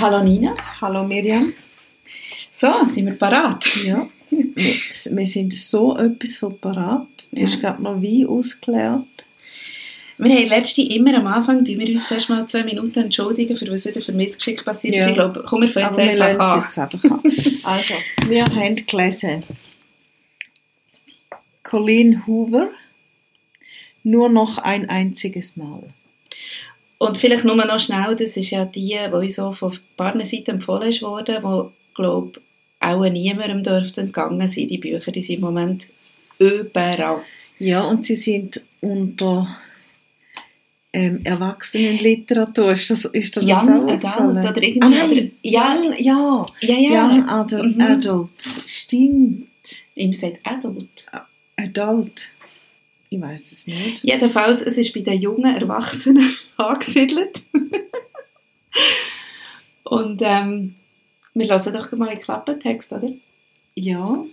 Hallo Nina. Hallo Miriam. So, sind wir parat? Ja, wir, wir sind so etwas von parat. Jetzt Ja. ist gerade noch Wein ausgeleert. Wir haben letzte immer am Anfang, tun wir uns zuerst mal zwei Minuten entschuldigen, für was wieder für Missgeschick passiert ist. Ja. Ich glaube, komm, wir Aber jetzt wir einfach lassen an. es jetzt einfach an. Also, wir haben gelesen Colleen Hoover nur noch ein einziges Mal. Und vielleicht nur noch schnell, das ist ja die, die uns so von paar Seiten empfohlen worden, wo, glaube auch niemandem dürfte entgangen sein. Die Bücher, die sind im Moment überall. Ja, und sie sind unter ähm, Erwachsenenliteratur. Ist das, ist das Young auch Adult oder irgendwie- Ah, nein. Young, ja. Ja, ja. Young Adult, Mhm. Adults. Stimmt. Ihm sagt Adult. Adult. Ich weiß es nicht. Jedenfalls, es ist bei den jungen Erwachsenen angesiedelt. Und ähm, wir lassen doch mal einen Klappentext, oder? Ja,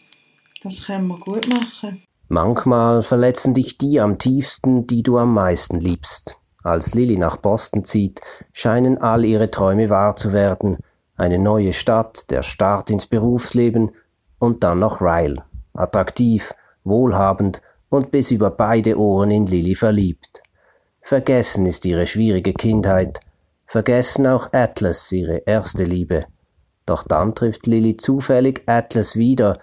das können wir gut machen. Manchmal verletzen dich die am tiefsten, die du am meisten liebst. Als Lilly nach Boston zieht, scheinen all ihre Träume wahr zu werden. Eine neue Stadt, der Start ins Berufsleben und dann noch Ryle. Attraktiv, wohlhabend und bis über beide Ohren in Lilly verliebt. Vergessen ist ihre schwierige Kindheit, vergessen auch Atlas ihre erste Liebe. Doch dann trifft Lilly zufällig Atlas wieder,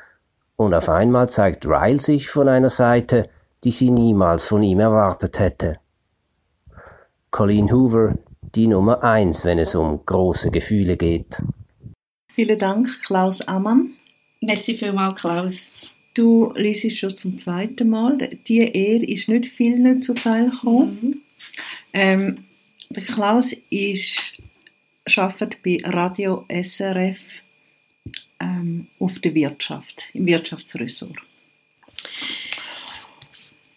und auf einmal zeigt Ryle sich von einer Seite, die sie niemals von ihm erwartet hätte. Colleen Hoover, die Nummer eins, wenn es um große Gefühle geht. Vielen Dank, Klaus Ammann. Merci vielmals, Klaus. Du liest schon zum zweiten Mal. Die Ehre ist nicht vielen zuteil gekommen. Mhm. Ähm, der Klaus ist, arbeitet bei Radio SRF ähm, auf der Wirtschaft, im Wirtschaftsressort.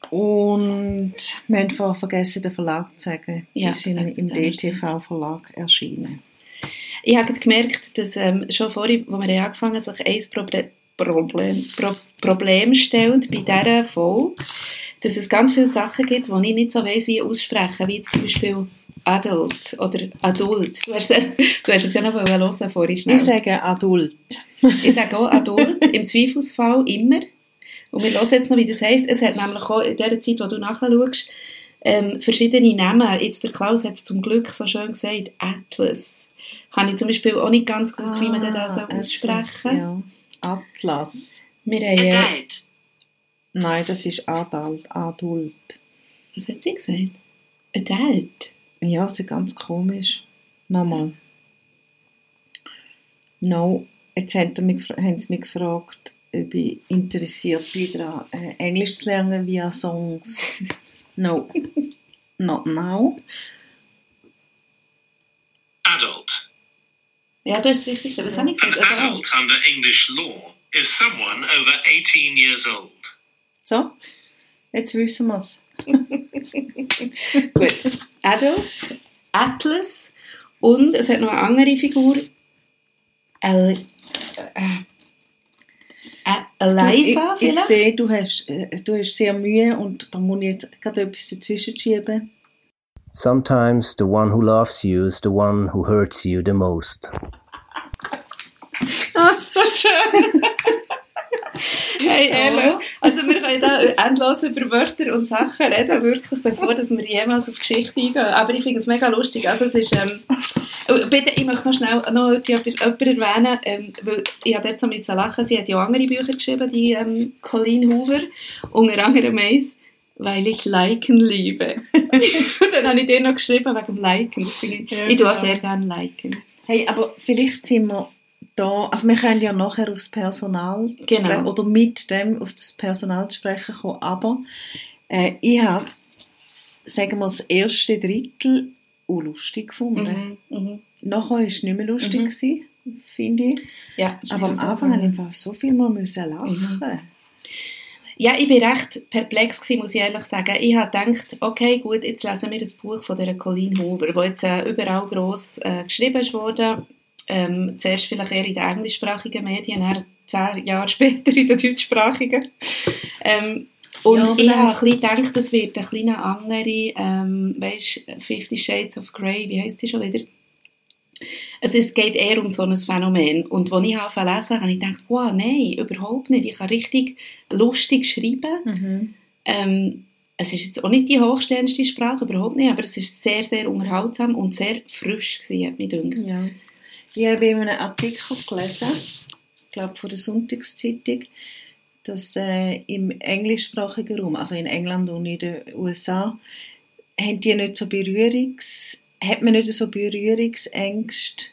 Und wir haben vorher vergessen, den Verlag zu sagen. Ja, ist sagt im er. DTV-Verlag erschienen. Ich habe gemerkt, dass ähm, schon vorhin, als wir angefangen haben, sich ein Problem, Pro Problem stellt bei dieser Folge, dass es ganz viele Sachen gibt, die ich nicht so weiss, wie aussprechen, wie zum Beispiel Adult oder Adult. Du hast, es- du hast es ja noch hören vorhin schnell. Ich sage Adult. Ich sage auch Adult, im Zweifelsfall immer. Und wir hören jetzt noch, wie das heisst. Es hat nämlich auch in der Zeit, wo du nachschaust, ähm, verschiedene Namen. Jetzt der Klaus hat es zum Glück so schön gesagt, Atlas. Habe ich zum Beispiel auch nicht ganz gewusst, wie man den da so Ah, aussprechen Atlas, ja. Atlas. Wir haben, Adult. Nein, das ist Adult. Adult. was hat sie gesagt? Adult. Ja, das ist ganz komisch. Nochmal. No, jetzt haben sie mich, haben sie mich gefragt, ob ich interessiert bin, daran, äh, Englisch zu lernen via Songs. No, not now. Adult. Ja, du hast es richtig gesagt. Was habe ich An gesagt? Also, adult under English law is someone over 18 years old. So, jetzt wissen wir es. Gut. Adult, Atlas und es hat noch eine andere Figur. El, äh, äh, Eliza ich, ich vielleicht? sehe, du hast, äh, du hast sehr Mühe und da muss ich jetzt gerade etwas dazwischen schieben. Sometimes the one who loves you is the one who hurts you the most. Ah, so schön. hey, Ella. Also wir können da endlos über Wörter und Sachen reden, wirklich, bevor dass wir jemals auf Geschichte eingehen. Aber ich finde es mega lustig. Also es ist, ähm, oh, bitte, ich möchte noch schnell noch etwas jemanden erwähnen, ähm, weil ich habe dort so müssen lachen. Sie hat ja auch andere Bücher geschrieben, die ähm, Colleen Hoover, unter anderem eins, weil ich Liken liebe. Dann habe ich dir noch geschrieben wegen dem Liken. Ich, Ja, ich tue auch genau. sehr gerne Liken. Hey, aber vielleicht sind wir da, also wir können ja nachher aufs Personal Genau. sprechen, oder mit dem auf das Personal sprechen kommen, aber äh, ich habe, sagen wir, das erste Drittel auch lustig gefunden. Mhm. Mhm. Nachher war es nicht mehr lustig, Mhm. gewesen, finde ich. Ja, Aber am Anfang habe ich einfach so viel mal müssen lachen. Ja, ich war recht perplex, gewesen, muss ich ehrlich sagen. Ich habe gedacht, okay, gut, jetzt lesen wir das Buch von der Colleen Hoover, das jetzt äh, überall gross äh, geschrieben ist worden. Ähm, zuerst vielleicht eher in den englischsprachigen Medien, dann zehn Jahre später in den deutschsprachigen. Ähm, und Ja, ich habe ein gedacht, das wird eine kleine andere, ähm, weißt, Fifty Shades of Grey, wie heisst die schon wieder? Also es geht eher um so ein Phänomen. Und als ich zu lesen habe ich gedacht, wow, nein, überhaupt nicht. Ich kann richtig lustig schreiben. Mhm. Ähm, es ist jetzt auch nicht die hochstehendste Sprache, überhaupt nicht, aber es ist sehr, sehr unterhaltsam und sehr frisch gewesen, hat mich gedacht. Ja. Ich habe in einem Artikel gelesen, ich glaube von der Sonntagszeitung, dass äh, im englischsprachigen Raum, also in England und in den USA, haben die nicht so Berührungs, hat man nicht so Berührungsängste,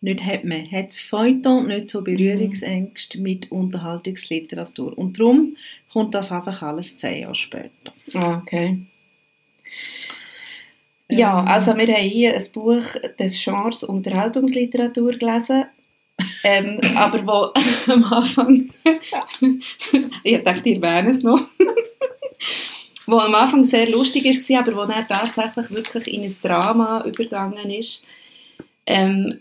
nicht hat man, hat das Feuilleton nicht so Berührungsängste mit Unterhaltungsliteratur. Und darum kommt das einfach alles zehn Jahre später. Ah, okay. Ja, Ähm. also wir haben hier ein Buch des Genres Unterhaltungsliteratur gelesen, ähm, aber wo am Anfang, ich dachte, ihr erwähnen es noch, wo am Anfang sehr lustig war, aber wo dann tatsächlich wirklich in ein Drama übergegangen ist. Ähm,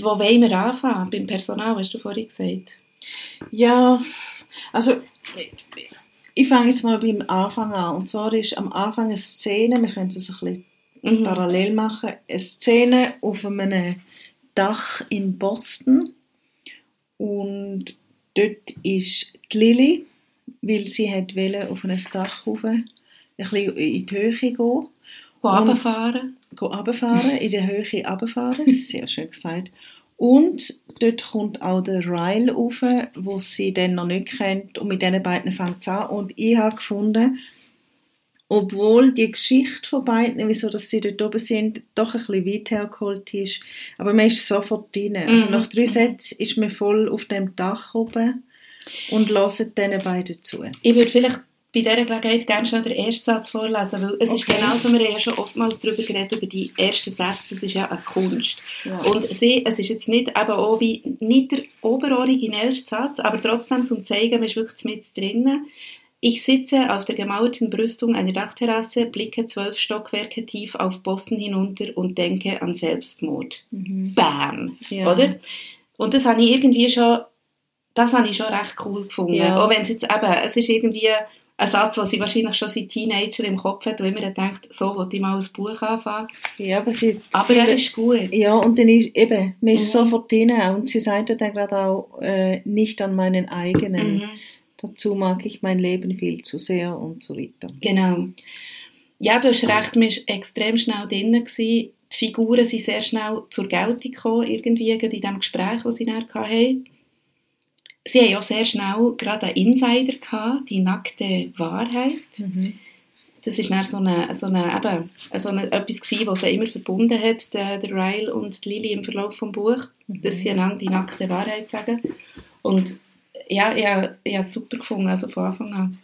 wo wollen wir anfangen? Beim Personal, hast du vorhin gesagt. Ja, also ich- fange jetzt mal beim Anfang an. Und zwar ist am Anfang eine Szene, wir können es ein bisschen Mhm. parallel machen, eine Szene auf einem Dach in Boston. Und dort ist die Lily, weil sie hat wollte auf ein Dach rauf, ein bisschen in die Höhe gehen. Und- runterfahren? Go runterfahren, in der Höhe runterfahren, sehr schön gesagt. Und dort kommt auch der Ryle rauf, wo sie dann noch nicht kennt und mit diesen beiden fängt es an. Und ich habe gefunden, obwohl die Geschichte von beiden, wieso dass sie dort oben sind, doch ein bisschen weit hergeholt ist, aber man ist sofort drin. Also Mhm. nach drei. Sätzen ist man voll auf dem Dach oben und hört diesen beiden zu. Ich würde vielleicht bei dieser Gelegenheit gerne schon den ersten Satz vorlesen, weil es ist Okay. genauso, wir haben ja schon oftmals darüber geredet, über die ersten Sätze, das ist ja eine Kunst. Ja. Und sie, es ist jetzt nicht eben auch wie, nicht der oberoriginellste Satz, aber trotzdem zum zeigen, man ist wirklich mit drinnen. Ich sitze auf der gemauerten Brüstung einer Dachterrasse, blicke zwölf Stockwerke tief auf Boston hinunter und denke an Selbstmord. Mhm. Bam! Ja. Oder? Und das habe ich irgendwie schon, das habe ich schon recht cool gefunden. Ja. Auch wenn es jetzt eben, es ist irgendwie ein Satz, den sie wahrscheinlich schon seit Teenager im Kopf hat und immer denkt, so will ich mal ein Buch anfangen. Ja, aber sie, Aber sie, er ist gut. Ja, und dann ist eben, man ist Mhm. sofort drin und sie sagt dann gerade auch, äh, nicht an meinen eigenen. Mhm. Dazu mag ich mein Leben viel zu sehr und so weiter. Genau. Ja, du hast recht, man war extrem schnell drin. Gewesen. Die Figuren sind sehr schnell zur Geltung gekommen, irgendwie in dem Gespräch, das sie dann hatten. Sie haben auch sehr schnell gerade einen Insider gehabt, die nackte Wahrheit. Das ist dann so eine, so eine, eben, so eine, etwas gewesen, was sie immer verbunden hat, der, der Ryle und die Lily im Verlauf des Buches, dass sie einander die nackte Wahrheit sagen. Und ja, ich habe es super gefunden, also von Anfang an.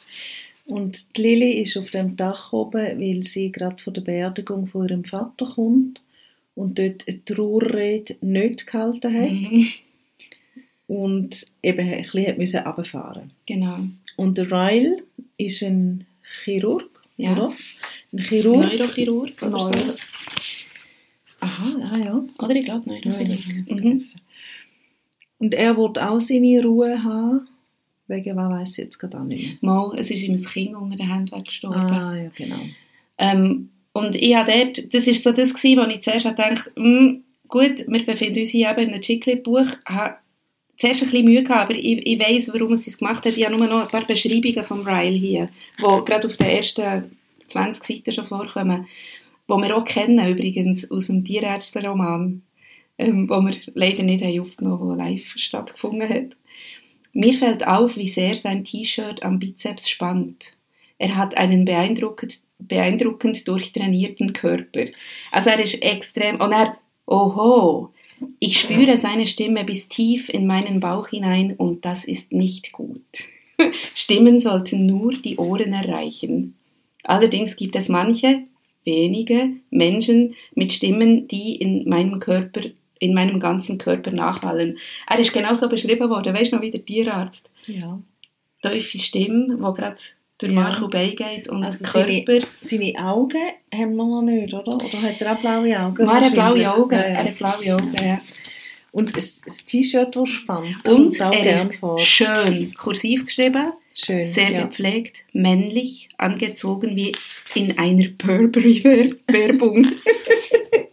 Und die Lili ist auf dem Dach oben, weil sie gerade von der Beerdigung von ihrem Vater kommt und dort eine Trauerrede nicht gehalten hat Mhm. Und eben ein bisschen runterfahren. Genau. Und der Ryle ist ein Chirurg, Ja. oder? Ein Chirurg. Neurochirurg oder Neuro- so. Aha, ah ja. Oder ich glaube Neurochirurg. Ja, Mhm. Und er wird auch seine Ruhe haben, wegen was weiß ich jetzt gerade auch nicht mehr. Mal, es ist ihm ein Kind unter den Händen weggestorben. Ah, ja, genau. Ähm, und ich habe dort, das war so das, gewesen, wo ich zuerst dachte, hm, gut, wir befinden uns hier eben in einem Chiclet-Buch, habe zuerst ein bisschen Mühe gehabt, aber ich, ich weiss, warum sie es gemacht hat. Ich habe nur noch ein paar Beschreibungen von Ryle hier, die gerade auf den ersten 20 Seiten schon vorkommen, die wir auch kennen übrigens aus dem Tierärzte-Roman, ähm, wo wir leider nicht haben aufgenommen haben, der live stattgefunden hat. Mir fällt auf, wie sehr sein T-Shirt am Bizeps spannt. Er hat einen beeindruckend, beeindruckend durchtrainierten Körper. Also er ist extrem, und er, oho, ich spüre seine Stimme bis tief in meinen Bauch hinein und das ist nicht gut. Stimmen sollten nur die Ohren erreichen. Allerdings gibt es manche, wenige Menschen mit Stimmen, die in meinem Körper, in meinem ganzen Körper nachhallen. Er ist genau so beschrieben worden, weißt du noch, wie der Tierarzt. Ja. Tiefe Stimme, die gerade durch Ja. Mark und Also Körper. Seine Augen haben wir noch nicht, oder? Oder hat er auch blaue Augen? Er hat blaue. Augen. Ja, Er ja. hat blaue Augen, ja. Und das, das T-Shirt, das spannt, Und er gern ist vor. schön kursiv geschrieben, Schön. sehr ja. gepflegt, männlich, angezogen wie in einer Burberry-Werbung.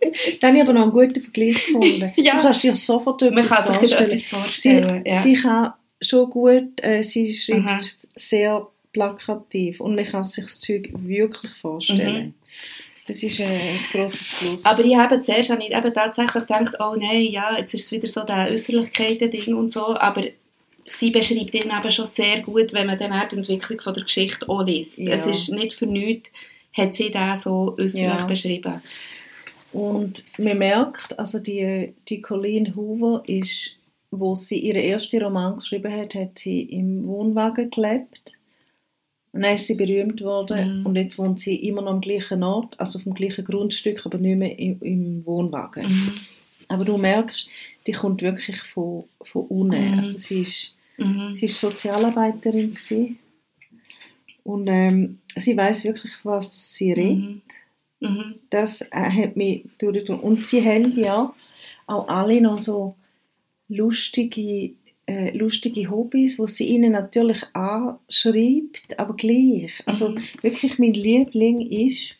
Dann habe ich aber noch einen guten Vergleich gefunden. Ja. Du kannst dir sofort Man etwas kann sich vorstellen. etwas Sie, vorstellen. ja. sie kann schon gut, äh, sie schreibt Aha. sehr plakativ und man kann sich das Zeug wirklich vorstellen. Mhm. Das ist äh, ein grosses Plus. Aber ich habe zuerst habe ich eben tatsächlich gedacht, oh nein, ja, jetzt ist es wieder so der Äußerlichkeiten-Ding und so, aber sie beschreibt ihn eben schon sehr gut, wenn man dann auch die Entwicklung von der Geschichte auch liest. Ja. Es ist nicht für nichts, hat sie da so äußerlich Ja. beschrieben. Und man merkt, also die, die Colleen Hoover ist, wo sie ihren ersten Roman geschrieben hat, hat sie im Wohnwagen gelebt. Und dann ist sie berühmt worden Mhm. und jetzt wohnt sie immer noch am gleichen Ort, also auf dem gleichen Grundstück, aber nicht mehr im, im Wohnwagen. Mhm. Aber du merkst, die kommt wirklich von, von unten. Mhm. Also sie ist, Mhm. sie ist Sozialarbeiterin gewesen. und ähm, sie weiß wirklich, was sie redet Mhm. Mhm. das äh, hat mich durchgezogen. Und sie haben ja auch alle noch so lustige, äh, lustige Hobbys, wo sie ihnen natürlich anschreibt, aber gleich. Also Mhm. wirklich mein Liebling ist,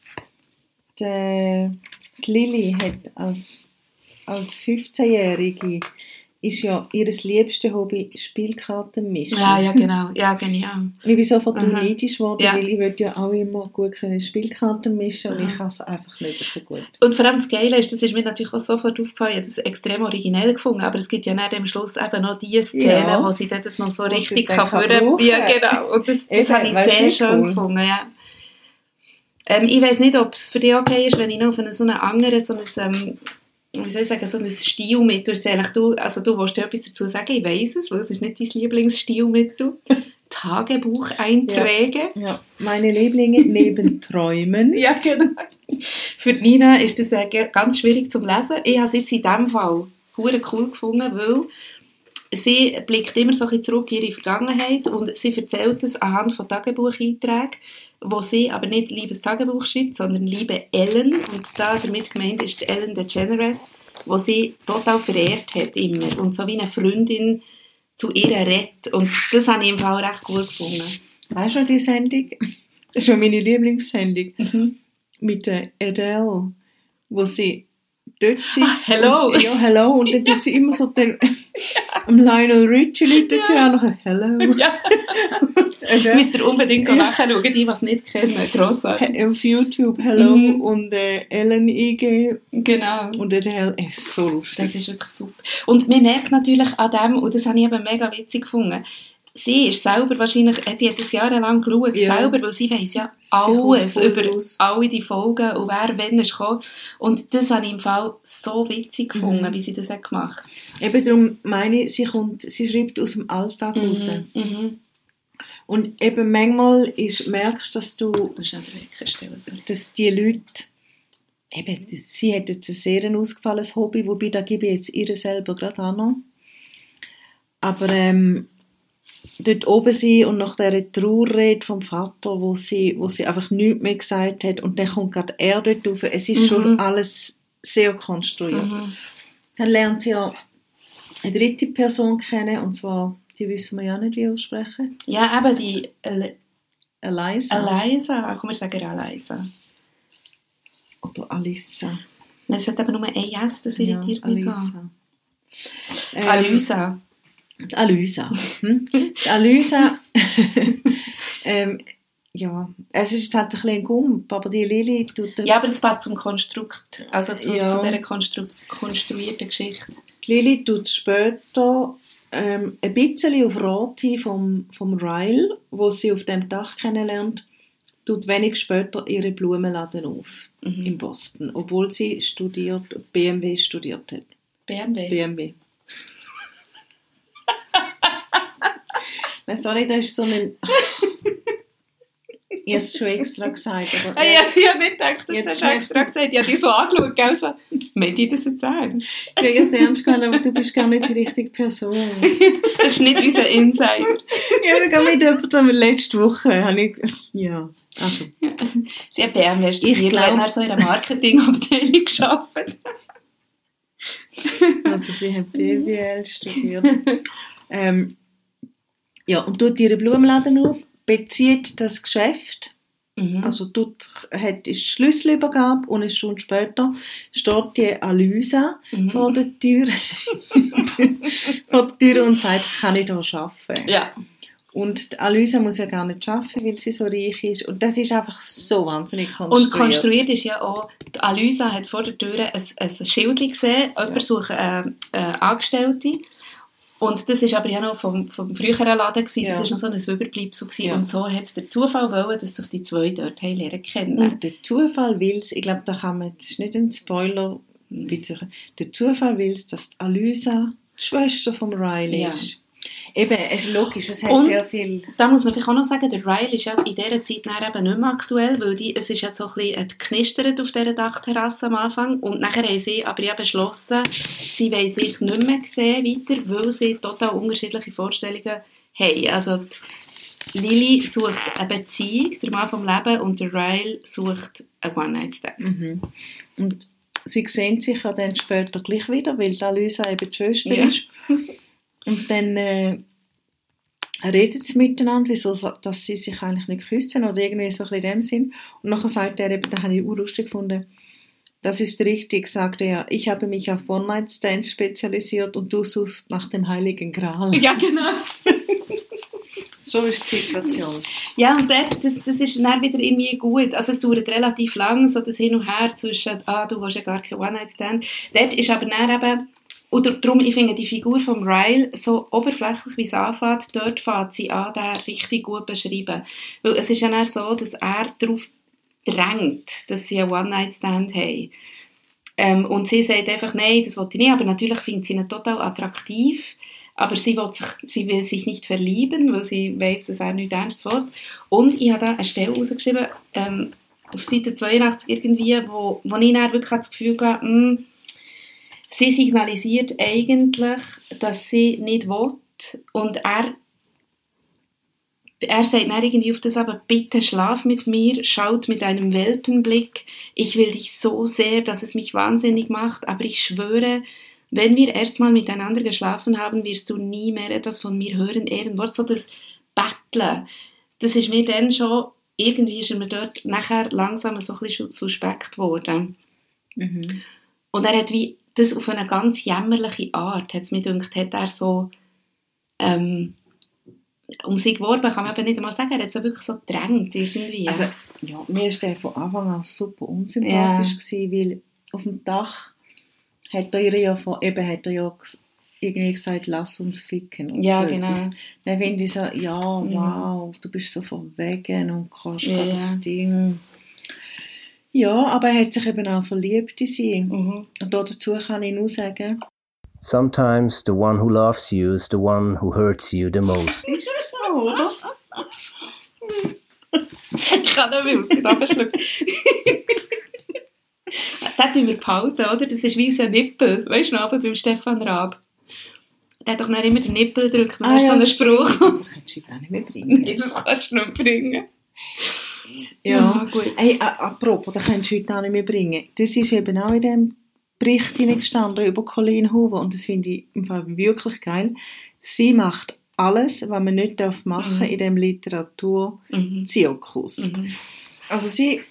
der, die Lilly hat als, als 15-Jährige ist ja ihr liebstes Hobby Spielkarten mischen. Ja, ja, genau. Ja, genial. Ich bin sofort Aha. neidisch geworden, Ja. weil ich will ja auch immer gut können Spielkarten mischen und Aha. ich kann es einfach nicht so gut. Und vor allem das Geile ist, das ist mir natürlich auch sofort aufgefallen, ich habe das extrem originell gefunden, aber es gibt ja dann am Schluss eben noch die Szene, Ja. wo sie das noch so richtig es kann kann. Ja, genau. Und das, das habe ich sehr schön cool? gefunden, ja. Ähm, ich weiß nicht, ob es für dich okay ist, wenn ich noch auf einen, so einen anderen, so ein, ähm, wie soll ich sagen, so ein Stilmittel. Du, also du willst ja etwas dazu sagen, ich weiß es, weil es ist nicht dein Lieblingsstilmittel. Tagebucheinträge. Ja, meine Lieblinge neben Träumen. Ja, genau. Für Nina ist das äh, ganz schwierig zu lesen. Ich habe es jetzt in diesem Fall hure cool gefunden, weil sie blickt immer so ein zurück in ihre Vergangenheit und sie erzählt es anhand von Tagebucheinträgen, wo sie aber nicht «Liebes Tagebuch» schreibt, sondern «Liebe Ellen». Und da damit gemeint ist Ellen DeGeneres, wo sie total verehrt hat immer und so wie eine Freundin zu ihr redet. Und das habe ich im Fall recht gut gefunden. Weißt du die Sendung? Das ist schon meine Lieblingssendung. Mhm. Mit der Adele, wo sie dort sitzt. Ah, hello. Und, ja, hello. Und dann tut sie immer so den, am Lionel Richie läutet sie auch noch Hello. Ja. Und Adele, Müsst ihr unbedingt Ja. nachschauen, die, die es nicht kennen. Grossartig. auf YouTube Hello Mhm. und äh, Ellen eingeben. Genau. Und Adele ist so lustig. Das ist wirklich super. Und man merkt natürlich an dem, und das habe ich eben mega witzig gefunden, sie ist selber wahrscheinlich, die hat das jahrelang geschaut, Ja. selber, weil sie weiss ja alles über raus. alle die Folgen und wer wann ist gekommen. Und das habe ich im Fall so witzig gefunden, Mhm. wie sie das hat gemacht Eben darum meine ich, sie, kommt, sie schreibt aus dem Alltag raus. Mhm. Mhm. Und eben manchmal ist, merkst du, dass du, dass die Leute, eben, sie hat jetzt ein sehr ausgefallenes Hobby, wobei da gebe ich jetzt ihr selber gerade an noch. Aber ähm, dort oben sie und nach dieser Trauerrede vom Vater, wo sie, wo sie einfach nichts mehr gesagt hat und dann kommt gerade er dort rauf, es ist Mhm. schon alles sehr konstruiert. Mhm. Dann lernt sie ja eine dritte Person kennen und zwar, die wissen wir ja nicht, wie aussprechen. Ja, eben die El Eliza. Eliza, komm, wir sagen Eliza. Oder Alissa. Es hat eben nur ein S, das irritiert mich so. Alissa. Ähm. Die Alysa. Hm? Die Alysa. ähm, ja, es ist jetzt halt ein bisschen ein Gump, aber die Lili tut... Ja, aber das passt zum Konstrukt, also zu, Ja. zu dieser konstru konstruierten Geschichte. Die Lili tut später ähm, ein bisschen auf Rati vom, vom Ryle, wo sie auf dem Dach kennenlernt, tut wenig später ihre Blumenladen auf Mhm. in Boston, obwohl sie studiert, BMW studiert hat. BMW. BMW. Nein, sorry, das ist so ein... Ich habe es schon extra gesagt. Aber, Ah, ja, ich habe nicht gedacht, das Jetzt hast du extra gesagt. Ich habe dich so angeschaut, gell, so, meint ihr das jetzt ernst? Ich habe es ernst gemeint, aber du bist gar nicht die richtige Person. Das ist nicht unser Insider. Ich habe gar mit jemandem letzte Woche, habe ich, ja, also, Sie hat BMW Ich studiert, glaub- er so in einer Marketingabteilung gearbeitet. also sie hat BWL studiert. ähm, ja, und tut ihren Blumenladen auf, bezieht das Geschäft, Mhm. also dort hat ist die Schlüsselübergabe und eine Stunde später steht die Alysa Mhm. vor der Tür vor der Tür und sagt, kann ich hier arbeiten? Ja. Und die Alysa muss ja gar nicht arbeiten, weil sie so reich ist. Und das ist einfach so wahnsinnig Und konstruiert. konstruiert ist ja auch, die Alysa hat vor der Tür ein, ein Schild gesehen, jemand sucht eine, eine Angestellte. Und das war aber ja noch vom, vom früheren Laden, gewesen. das Ja. war noch so ein Überbleibsel. gewesen. Ja. Und so hat es der Zufall wollen, dass sich die zwei dort haben lernen kennen. Und der Zufall will es, ich glaube, da kann man, das ist nicht ein Spoiler, bitte. Der Zufall will es, dass die Alysa die Schwester von Riley Ja. ist. Eben, es ist logisch, es hat Und- sehr viel... Da muss man vielleicht auch noch sagen, der Ryle ist ja in dieser Zeit dann eben nicht mehr aktuell, weil die, es ist ja so ein bisschen geknistert auf dieser Dachterrasse am Anfang und nachher haben sie aber ja beschlossen, sie wollen sich nicht mehr sehen weiter, weil sie total unterschiedliche Vorstellungen haben. Also Lily sucht eine Beziehung, der Mann vom Leben, und der Ryle sucht einen One-Night-Stand. Mhm. Und sie sehen sich ja dann später gleich wieder, weil die Alysa eben die Schwester Ja. ist. Und dann äh, reden sie miteinander, wieso so- dass sie sich eigentlich nicht küssen oder irgendwie so ein bisschen in dem Sinn. Und nachher sagt er eben, da habe ich urlustig gefunden, das ist richtig, sagte er, ich habe mich auf One-Night-Stands spezialisiert und du suchst nach dem Heiligen Gral. Ja, genau. So ist die Situation. Ja, und dort, das, das ist dann wieder irgendwie gut. Also es dauert relativ lang, so das Hin und Her zwischen, ah, du hast ja gar keinen One-Night-Stand. Dort ist aber dann eben, oder darum, ich finde die Figur von Ryle so oberflächlich, wie es anfängt, dort fängt sie an, den richtig gut beschreiben. Weil es ist ja dann so, dass er darauf drängt, dass sie einen One-Night-Stand haben. Ähm, und sie sagt einfach, nein, das wollte ich nicht, aber natürlich findet sie ihn total attraktiv. Aber sie will, sich, sie will sich nicht verlieben, weil sie weiß, dass er nicht ernst will. Und ich habe da eine Stelle rausgeschrieben, ähm, auf Seite 82 irgendwie, wo, wo ich dann wirklich das Gefühl hatte, hm, sie signalisiert eigentlich, dass sie nicht will. Und er, er sagt dann irgendwie auf das aber, bitte schlaf mit mir, schaut mit einem Welpenblick. Ich will dich so sehr, dass es mich wahnsinnig macht, aber ich schwöre, wenn wir erstmal miteinander geschlafen haben, wirst du nie mehr etwas von mir hören. Ehrenwort, so das Betteln. Das ist mir dann schon, irgendwie ist er mir dort nachher langsam so ein bisschen suspekt geworden. Mhm. Und er hat wie das auf eine ganz jämmerliche Art, hat es mir gedacht, hat er so ähm, um sich geworben, kann man eben nicht einmal sagen, er hat so wirklich so gedrängt irgendwie. Also, ja, mir ist der von Anfang an super unsympathisch gewesen, weil auf dem Dach hat er ja von, eben hat er ja irgendwie gesagt, lass uns ficken. Und Ja, so genau. etwas. Dann finde ich so, ja, wow, du bist so verwegen und kannst Ja, gerade aufs Ding. Ja, aber er hat sich eben auch verliebt in sie. mhm. Und dazu kann ich nur sagen, Sometimes the one who loves you is the one who hurts you the most. ist das so, oder? ich kann nicht mehr, muss ich abschlucken. Den tun wir behalten, oder? Das ist wie unser Nippel, weißt du noch, aber beim Stefan Raab. Der hat doch dann immer den Nippel gedrückt, dann Ah, hast du ja, so einen. Spruch. Das kannst du heute auch nicht mehr bringen. Nee, das kannst du nicht bringen. Ja, gut. Hey, apropos, das kannst du heute auch nicht mehr bringen. Das ist eben auch in dem Bericht gestanden über Colleen Hoover und das finde ich im Fall wirklich geil. Sie macht alles, was man nicht darf machen Mhm. in dem Literaturzirkus. Mhm. Also sie,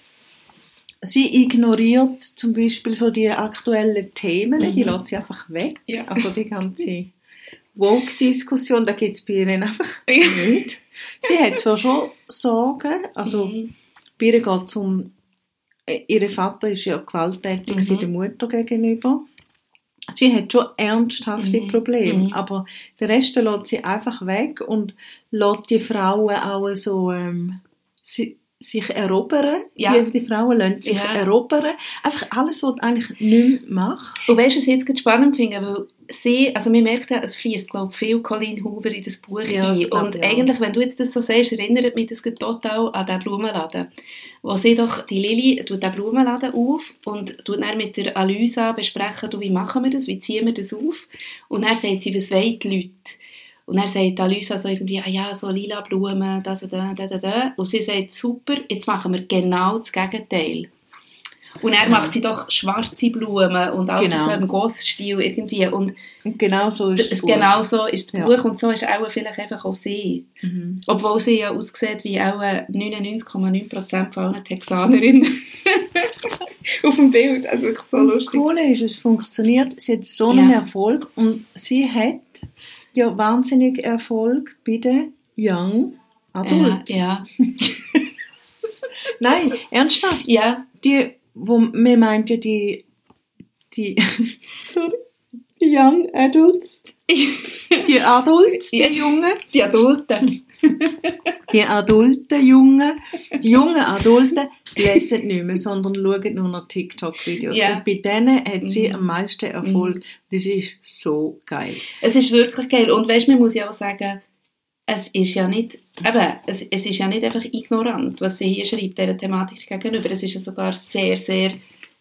sie ignoriert zum Beispiel so die aktuellen Themen, die Mhm. lässt sie einfach weg. Ja. Also die ganze Woke-Diskussion, da gibt es bei ihnen einfach nicht. Sie hat zwar schon Sorgen, also Mhm. bei ihr geht es um, äh, ihr Vater ist ja gewalttätig mhm. der Mutter gegenüber. Sie hat schon ernsthafte Mhm. Probleme, Mhm. aber den Rest lässt sie einfach weg und lässt die Frauen auch so, ähm, sie, sich erobern. Ja. Die, Frauen lassen sich Ja. erobern. Einfach alles, was du eigentlich nicht mehr machst. Und weißt du, was ich jetzt gerade spannend finde? Weil sie, also man merkt ja, es fließt, glaube ich, viel Colleen Hoover in das Buch Ja, ein. Und auch. eigentlich, wenn du jetzt das so sagst, erinnert mich das total an den Blumenladen. Wo sie doch, die Lili tut den Blumenladen auf und tut dann mit der Alysa besprechen, du, wie machen wir das, wie ziehen wir das auf? Und dann sagt sie, was wollen die Leute? Und dann sagt Alysa so irgendwie, ah ja, so lila Blumen, das und da, da, da, da. Und sie sagt, super, jetzt machen wir genau das Gegenteil. Und er macht sie doch schwarze Blumen und alles Genau. so im Goss-Stil irgendwie. Und Und genau so ist das, es. genau so ist das Ja. Buch und so ist auch vielleicht einfach auch sie. Mhm. Obwohl sie ja aussieht wie auch 99,9% von allen Texanerinnen auf dem Bild. Also wirklich so und das lustig. Coole ist, es funktioniert. Sie hat so einen Ja. Erfolg und sie hat ja wahnsinnig Erfolg bei den Young Adults. Ja, Nein, ernsthaft. ja. Die, wo man meint ja die, die, sorry, die Young Adults, die Adults, die Ja. Jungen, die Adulten. Die adulten Jungen, die jungen Adulten lesen nicht mehr, sondern schauen nur noch TikTok-Videos. Ja. Und bei denen hat sie Mhm. am meisten Erfolg. Das ist so geil. Es ist wirklich geil. Und weißt, man muss ja auch sagen, es ist ja nicht, eben, es, es ist ja nicht einfach ignorant, was sie hier schreibt, dieser Thematik gegenüber. Es ist ja sogar sehr, sehr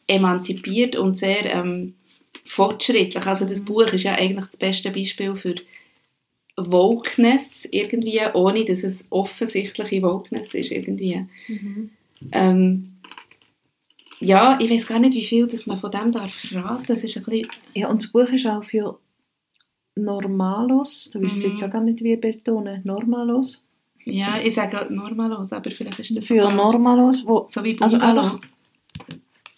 emanzipiert und sehr ähm, fortschrittlich. Also das Buch ist ja eigentlich das beste Beispiel für Wokeness irgendwie, ohne dass es offensichtliche Wokeness ist irgendwie. Ähm, ja, ich weiß gar nicht, wie viel dass man von dem darf verraten. Das ist ein bisschen, Ja, und das Buch ist auch für Normalos, da wisst ihr Mhm. jetzt auch gar nicht, wie betonen, Normalos. ja, ich sage normalos, aber vielleicht ist das Für Normalos, wo, So wie also Bungalow. einfach,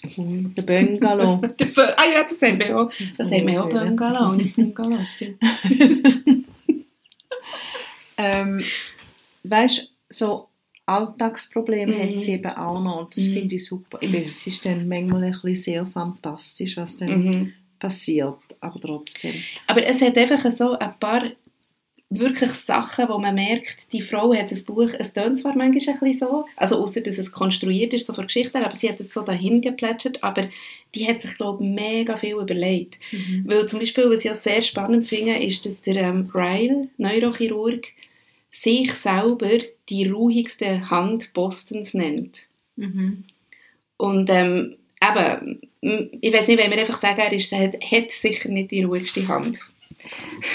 der Bungalow. Ah ja, das haben wir auch. Das haben wir auch Bungalow, nicht Bungalow, stimmt. ähm, weißt so Alltagsprobleme Mhm. hat sie eben auch noch und das Mhm. finde ich super. Ich weiß, es ist dann manchmal ein bisschen sehr fantastisch, was dann Mhm. passiert, aber trotzdem. Aber es hat einfach so ein paar wirklich Sachen, wo man merkt, die Frau hat das Buch, es tönt zwar manchmal ein bisschen so, also außer dass es konstruiert ist, so von Geschichten, aber sie hat es so dahin geplätschert, aber die hat sich, glaube ich, mega viel überlegt. Weil zum Beispiel, was ich auch sehr spannend finde, ist, dass der ähm, Ryle, Neurochirurg, sich selber die ruhigste Hand Bostons nennt. Mhm. Und ähm, eben, ich weiß nicht, wenn wir einfach sagen, er, ist, er hat, hat sicher nicht die ruhigste Hand.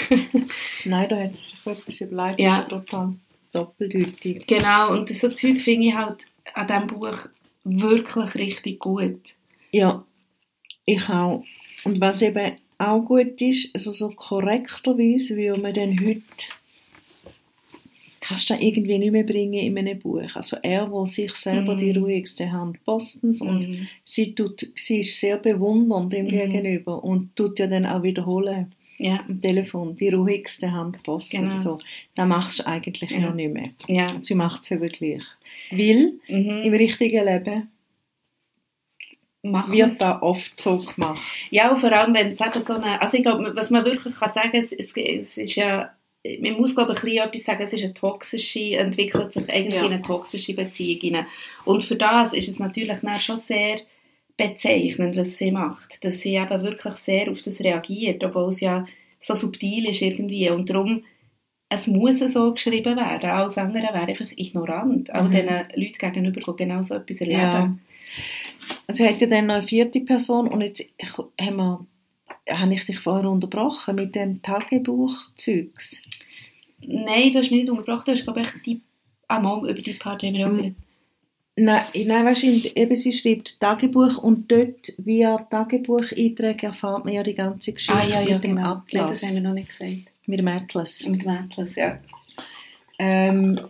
Nein, da hat sich etwas überlegt, Ja. ist total doppeldeutig. Genau, und so Zeug finde ich halt an diesem Buch wirklich richtig gut. Ja, ich auch. Und was eben auch gut ist, also so korrekterweise, wie man dann heute kannst du irgendwie nicht mehr bringen in einem Buch. Also er, wo sich selber Mhm. die ruhigste Hand postens und Mhm. sie, tut, sie ist sehr bewundernd ihm Mhm. gegenüber und tut ja dann auch wiederholen Ja, am Telefon, die ruhigste Hand postens. Genau. So, das machst du eigentlich Ja. noch nicht mehr. ja. Sie macht es eben gleich. Weil Mhm. im richtigen Leben Machen wird da oft so gemacht. Ja, und vor allem, wenn es eben so eine, also ich glaube, was man wirklich kann sagen, es, es, es ist ja, man muss glaube ich ein bisschen etwas sagen, es ist eine toxische, entwickelt sich eigentlich Ja. in eine toxische Beziehung hinein. Und für das ist es natürlich dann schon sehr bezeichnend, was sie macht, dass sie eben wirklich sehr auf das reagiert, obwohl es ja so subtil ist irgendwie und darum es muss so geschrieben werden. Alles andere wäre einfach ignorant. Auch Mhm. den Leuten gegenüber, genau so etwas erleben. Ja. Also hat ja dann noch eine vierte Person und jetzt haben wir, habe ich dich vorher unterbrochen mit dem Tagebuch-Zeugs. Nein, du hast mich nicht unterbrochen, du hast glaube ich die, ah, mal, über die auch Mhm. geredet. Nein, nein weißt du, eben sie schreibt Tagebuch und dort via Tagebucheinträge erfahrt man ja die ganze Geschichte Ah, ja, ja, mit dem genau. Nein, Atlas, das haben wir noch nicht gesagt. mit dem Atlas. Mit dem Atlas, ja. Ähm,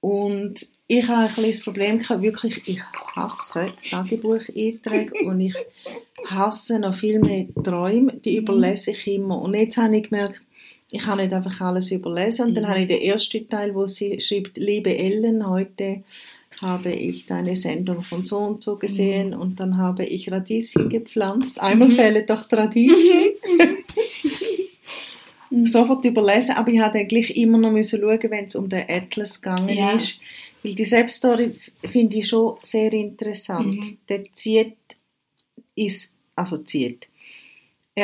und ich habe ein das Problem gehabt, wirklich, ich hasse Tagebucheinträge und ich hasse noch viel mehr Träume, die überlese ich immer. Und jetzt habe ich gemerkt, ich kann nicht einfach alles überlesen. Und dann Mhm. habe ich den ersten Teil, wo sie schreibt, liebe Ellen, heute habe ich deine Sendung von so und so gesehen und dann habe ich Radieschen gepflanzt. Einmal fehlen doch die Radieschen. Sofort überlesen, aber ich habe dann gleich immer noch müssen schauen, wenn es um den Atlas gegangen Ja. ist, Weil die Selbststory finde ich schon sehr interessant. Mhm. Der zieht, ist, also zieht.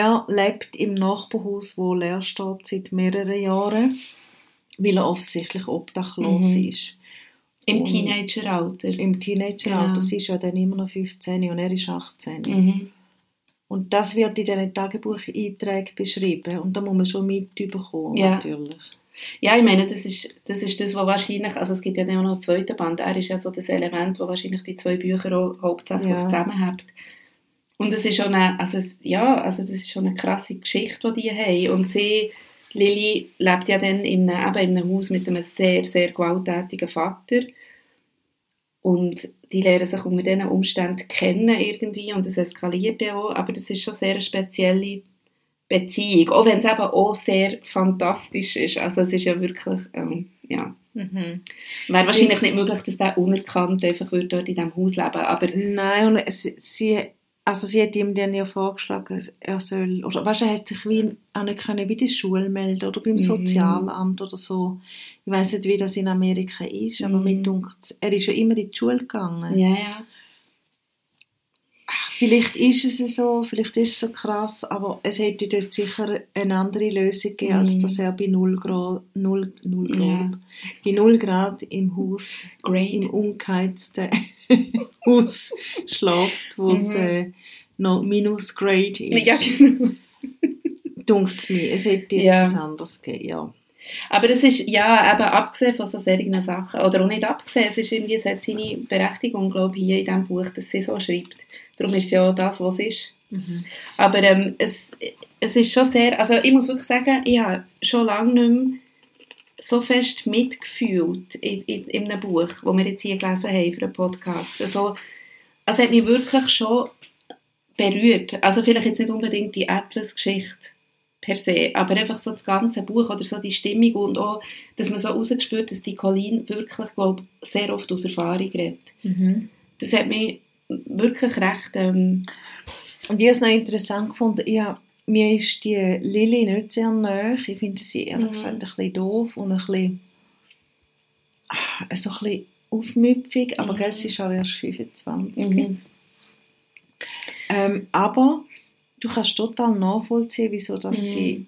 Er lebt im Nachbarhaus, wo leer steht seit mehreren Jahren, weil er offensichtlich obdachlos Mhm. ist. Im Und- Teenageralter. Im Teenageralter. Genau. Sie ist ja dann immer noch 15 und er ist 18. Mhm. Und das wird in diesen Tagebucheinträgen beschrieben. Und da muss man schon mitbekommen, Ja. natürlich. Ja, ich meine, das ist, das ist das, was wahrscheinlich, also es gibt ja dann auch noch einen zweiten Band, er ist ja so das Element, das wahrscheinlich die zwei Bücher auch hauptsächlich Ja. zusammenhält. Und es ist schon eine, also es, ja, also das ist schon eine krasse Geschichte, die die haben. Und sie, Lilly, lebt ja dann in einem, eben in einem Haus mit einem sehr, sehr gewalttätigen Vater. Und die lernen sich unter diesen Umständen kennen irgendwie und es eskaliert ja auch, aber das ist schon sehr eine spezielle Beziehung, auch wenn es eben auch sehr fantastisch ist. Also es ist ja wirklich, ähm, ja, Mhm. wäre Sie- wahrscheinlich nicht möglich, dass der unerkannt einfach würde dort in diesem Haus leben, aber Nein, und es, sie, also sie hat ihm dann ja vorgeschlagen, er soll, oder weißt, er hat sich wie auch nicht können, bei der Schule melden oder beim Mhm. Sozialamt oder so. Ich weiß nicht, wie das in Amerika ist, aber Mhm. mir dunkt er ist ja immer in die Schule gegangen. ja, ja. Vielleicht ist es so, vielleicht ist es so krass, aber es hätte dort sicher eine andere Lösung gegeben, als Mhm. dass er bei 0 Grad, 0, 0 Grad, Ja. bei 0 Grad im Haus, Great. im ungeheizten Haus schläft, wo es Mhm. äh, noch Minusgrade ist. Ja, genau. Dunkt mir, es hätte Ja. etwas anderes gegeben, ja. Aber das ist, ja, eben abgesehen von so solchen Sachen, oder auch nicht abgesehen, es ist irgendwie, es hat seine Berechtigung, glaube ich, hier in diesem Buch, dass sie so schreibt. Darum ist es ja auch das, was es ist. Aber ähm, es, es ist schon sehr, also ich muss wirklich sagen, ich habe schon lange nicht mehr so fest mitgefühlt in, in, in einem Buch, das wir jetzt hier gelesen haben für einen Podcast. Also, also hat mich wirklich schon berührt. Also vielleicht jetzt nicht unbedingt die Atlas-Geschichte per se, aber einfach so das ganze Buch oder so die Stimmung und auch, dass man so rausgespürt, dass die Colleen wirklich, glaube sehr oft aus Erfahrung redet. Das hat mich wirklich recht, ähm, Und ich habe es noch interessant gefunden, ja, mir ist die Lilly nicht sehr nahe. Ich finde sie ehrlich Mhm. gesagt ein bisschen doof und ein bisschen, ah, so ein bisschen aufmüpfig, aber Mhm. gell, sie ist auch erst 25. mhm. Ähm, aber du kannst total nachvollziehen, wieso dass Mhm. sie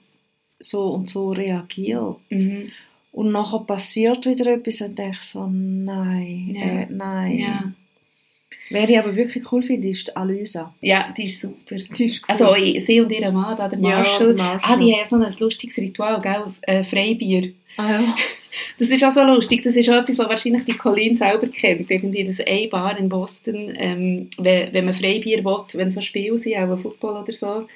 so und so reagiert. Mhm. Und nachher passiert wieder etwas und denke so, nein, Ja. äh, nein. ja. Wer ich aber wirklich cool finde, ist die Alysa. ja, die ist super. Die ist cool. Also sie und ihr Mann, da, der Ja, Marshall, der Marshall. Ah, die haben so ein lustiges Ritual, gell? Äh, Freibier. ah, ja. Das ist auch so lustig. Das ist auch etwas, was wahrscheinlich die Colleen selber kennt. Irgendwie das A-Bar in Boston, ähm, wenn, wenn man Freibier will, wenn so Spiele sind, auch ein Football oder so,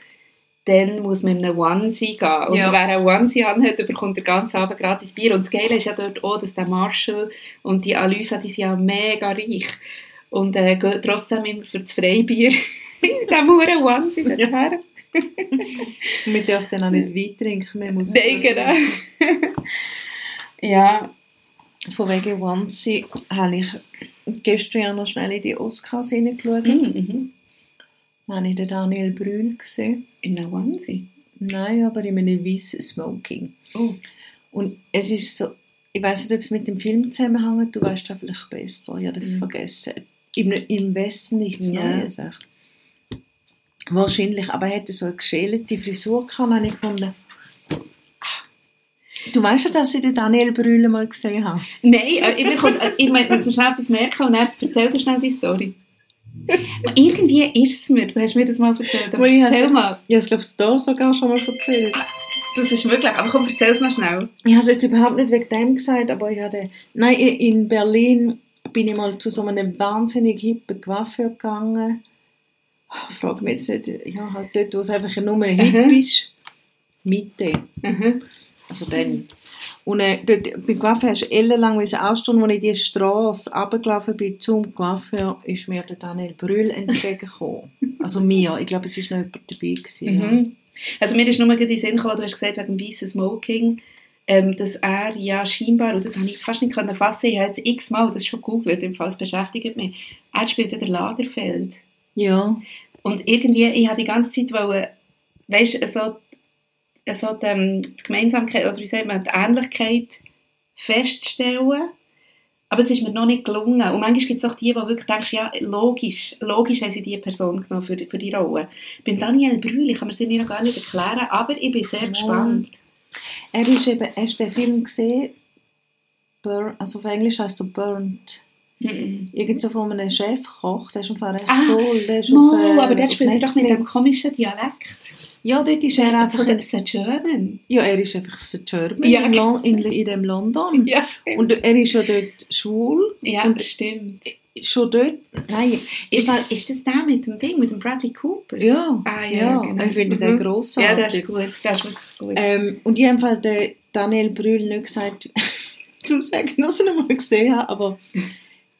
dann muss man in einen Onesie gehen. Und Ja. wer einen Onesie anhat, bekommt den ganzen Abend gratis Bier. Und das Geile ist ja dort auch, dass der Marshall und die Alysa, die sind ja mega reich. Und äh, gehen trotzdem immer für das Freibier in diesem Huren Onesie dorthin. Und wir dürfen dann auch nicht Wein trinken. Wir müssen Nein, genau. ja, Von wegen Onesie habe ich gestern ja noch schnell in die Oscars hineingeschaut. mhm. Da habe ich den Daniel Brühl gesehen. in einem Onesie. Nein, aber in einem weißen Smoking. Oh. Und es ist so, ich weiß nicht, ob es mit dem Film zusammenhängt, du weißt das vielleicht besser, ich habe das Mhm. vergessen. Im, Im Westen nichts Ja. Neues, echt. Wahrscheinlich, aber er hatte so eine geschälte Frisur gehabt, habe ich gefunden. Du weißt ja, dass ich den Daniel Brühl mal gesehen habe. Nein, äh, ich, bekomme, äh, ich meine, muss mir schnell etwas merken und erst erzähl dir schnell die Story. Aber irgendwie ist es mir, du hast mir das mal erzählt, aber ich erzähl has- mal. Ich habe es, glaube ich, sogar schon mal erzählt. Das ist möglich, aber komm, erzähl es mal schnell. Ich habe es jetzt überhaupt nicht wegen dem gesagt, aber ich hatte, nein, in Berlin bin ich mal zu so einem wahnsinnig hippen Coiffeur gegangen. Ich frage mich jetzt nicht, ja, halt dort, wo es einfach nur hip Mhm. ist. Mitte, Mhm. also dann. Und äh, dort, beim Coiffeur hast du ellenlang anstehen, als ich die Straße runtergelaufen bin zum Coiffeur, ist mir der Daniel Brühl entgegengekommen. Also mir, ich glaube, es war noch jemand dabei. Gewesen, ja. Mhm. Also mir ist nur gerade in den Sinn gekommen, du hast gesagt, wegen dem weißen Smoking, ähm, dass er ja scheinbar, und das habe ich fast nicht können fassen, ich habe jetzt x-mal das schon gegoogelt, im Fall es beschäftigt mich, er spielt wieder Lagerfeld. Ja. Und irgendwie, ich habe die ganze Zeit wollen, weißt du, so, so die, ähm, die Gemeinsamkeit, oder wie sagt man, die Ähnlichkeit feststellen. Aber es ist mir noch nicht gelungen. Und manchmal gibt es auch die, die wirklich denkst, ja, logisch, logisch haben sie diese Person genommen für, für die Rolle. Beim Daniel Brühl, ich kann mir das irgendwie noch gar nicht erklären, aber ich bin sehr gespannt. Er ist eben, hast du den Film gesehen? Burn, also auf Englisch heißt er Burnt. Mhm. Irgend so von einem Chefkoch, der ist Fall recht Ah, cool. Der ist Mo, auf, äh, aber der auf spielt doch mit dem komischen Dialekt. Ja, dort ist er einfach... von den German. Ja, er ist einfach so German Ja, in, Lon in, in dem London. Ja, Und er ist ja dort schwul. ja und das stimmt. Schon dort... Nein, Ist, das, ist das der mit dem Ding, mit dem Bradley Cooper? Ja, Ah, ja, ja, genau. ich finde Mhm. den grossartig. Ja, der ist gut. Der ist wirklich gut. Ähm, und ich habe Fall den Daniel Brühl nicht gesagt, zum sagen, dass ich ihn mal gesehen habe, aber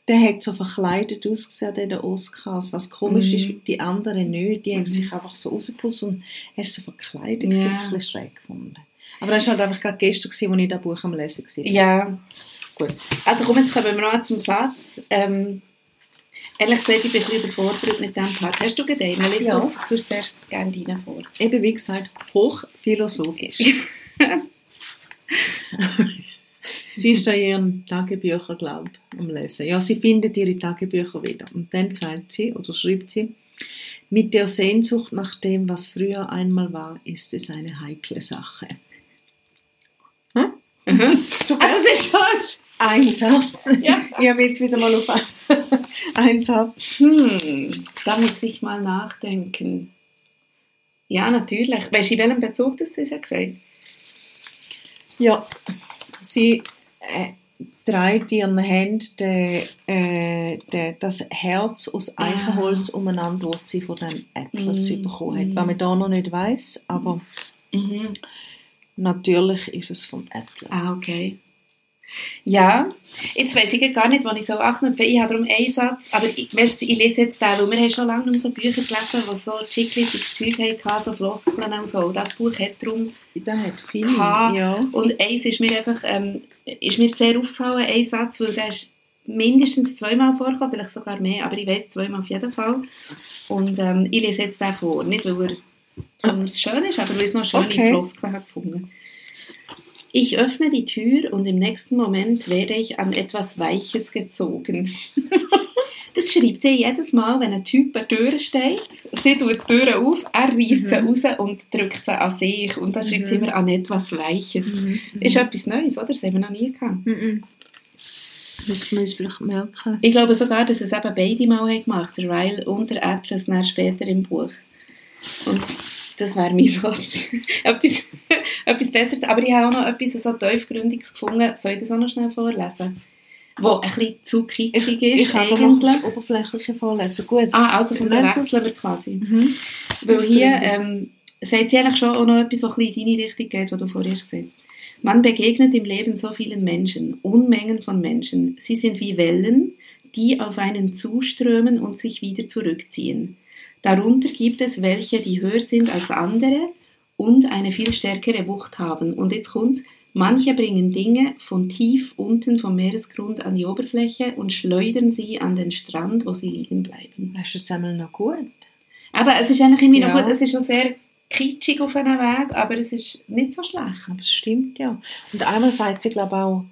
der hat so verkleidet ausgesehen an den Oscars, was komisch Mhm. ist, die anderen nicht, die haben Mhm. sich einfach so rausgepusst und er ist so verkleidet, Ja. das habe ich ein bisschen schräg gefunden. Aber das war halt einfach gerade gestern, als ich das Buch am Lesen war. Ja, Gut. also komm, jetzt kommen wir noch zum Satz. Ähm, ehrlich gesagt, ich bin ein bisschen überfordert mit diesem Part. Hast du gerade einen? Lies Ja. uns sonst zuerst gerne deinen vor. Eben wie gesagt, hochphilosophisch. sie ist da in ihren Tagebüchern, glaube ich, am Lesen. Ja, sie findet ihre Tagebücher wieder. Und dann sagt sie, oder schreibt sie, mit der Sehnsucht nach dem, was früher einmal war, ist es eine heikle Sache. Hm? Mhm. Also, das ist schon Ein Satz. Ja. Ich habe jetzt wieder mal auf einen Satz. Hm, da muss ich mal nachdenken. Ja, natürlich. Weißt du, in welchem Bezug das ist, hat gesagt? Ja, sie äh, in ihren Händen de, äh, de, das Herz aus Eichenholz umeinander, was sie von dem Atlas Mm. bekommen hat. Was man da noch nicht weiß, aber Mhm. natürlich ist es vom Atlas. Ah, okay. Ja, jetzt weiss ich gar nicht, wann ich so anknüpfe. Ich habe darum einen Satz, aber ich, weißt, ich lese jetzt den, weil wir haben schon lange nicht mehr so Bücher gelesen, die so chickliges Zeug hatten, so Floskeln und so. Das Buch hat darum Da hat viel. Ja. Und eins ist mir einfach, ähm, ist mir sehr aufgefallen, ein Satz, weil der ist mindestens zweimal vorgekommen, vielleicht sogar mehr, aber ich weiß zweimal auf jeden Fall. Und ähm, ich lese jetzt den vor, nicht weil er so schön ist, aber weil es noch schöne Okay. Floskeln gefunden. Ich öffne die Tür und im nächsten Moment werde ich an etwas Weiches gezogen. Das schreibt sie jedes Mal, wenn ein Typ an der Tür steht. Sie tut die Tür auf, er reißt sie Mhm. raus und drückt sie an sich. Und dann schreibt sie Mhm. immer an etwas Weiches. Mhm. Ist etwas Neues, oder? Das haben wir noch nie gehabt. Mhm. Müssen wir uns vielleicht merken. Ich glaube sogar, dass es eben beide mal haben gemacht der Ryle und der Atlas, später im Buch. Und das wäre mein Satz. etwas, etwas Besseres. Aber ich habe auch noch etwas so tiefgründiges gefunden. Soll ich das auch noch schnell vorlesen? Wo ein bisschen zu kitschig ist, Ich kann da noch das Oberflächliche vorlesen. Gut. Ah, also von dann wechseln wir quasi. Mhm. Weil hier ähm, sagt sie eigentlich schon auch noch etwas, was ein bisschen in deine Richtung geht, was du vorher gesagt hast. Man begegnet im Leben so vielen Menschen, Unmengen von Menschen. Sie sind wie Wellen, die auf einen zuströmen und sich wieder zurückziehen. Darunter gibt es welche, die höher sind als andere und eine viel stärkere Wucht haben. Und jetzt kommt, manche bringen Dinge von tief unten vom Meeresgrund an die Oberfläche und schleudern sie an den Strand, wo sie liegen bleiben. Das ist einmal noch gut. Aber es ist eigentlich irgendwie noch Ja. gut, es ist schon sehr kitschig auf einem Weg, aber es ist nicht so schlecht. Aber es stimmt ja. Und einmal sagt sie, glaube ich, auch,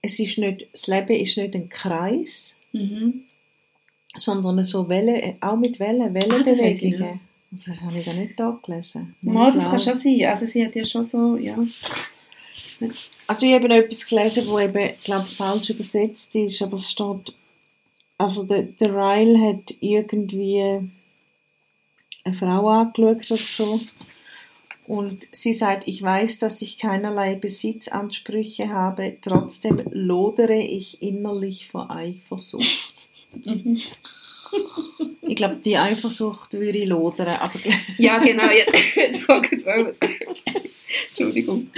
es ist nicht, das Leben ist nicht ein Kreis, Mhm. Sondern so Wellen, auch mit Wellen, Ah, das Wellenbewegungen. das habe ich da nicht da gelesen. Mal, das kann schon sein. Also sie hat ja schon so, ja. Also ich habe noch etwas gelesen, wo eben, glaube falsch übersetzt ist, aber es steht, also der, der Ryle hat irgendwie eine Frau angeschaut oder so und sie sagt, ich weiß, dass ich keinerlei Besitzansprüche habe, trotzdem lodere ich innerlich vor Eifersucht. Mhm. Ich glaube, die Eifersucht würde ich lodern, aber Ja, genau. Jetzt, mag ich auch was. Entschuldigung.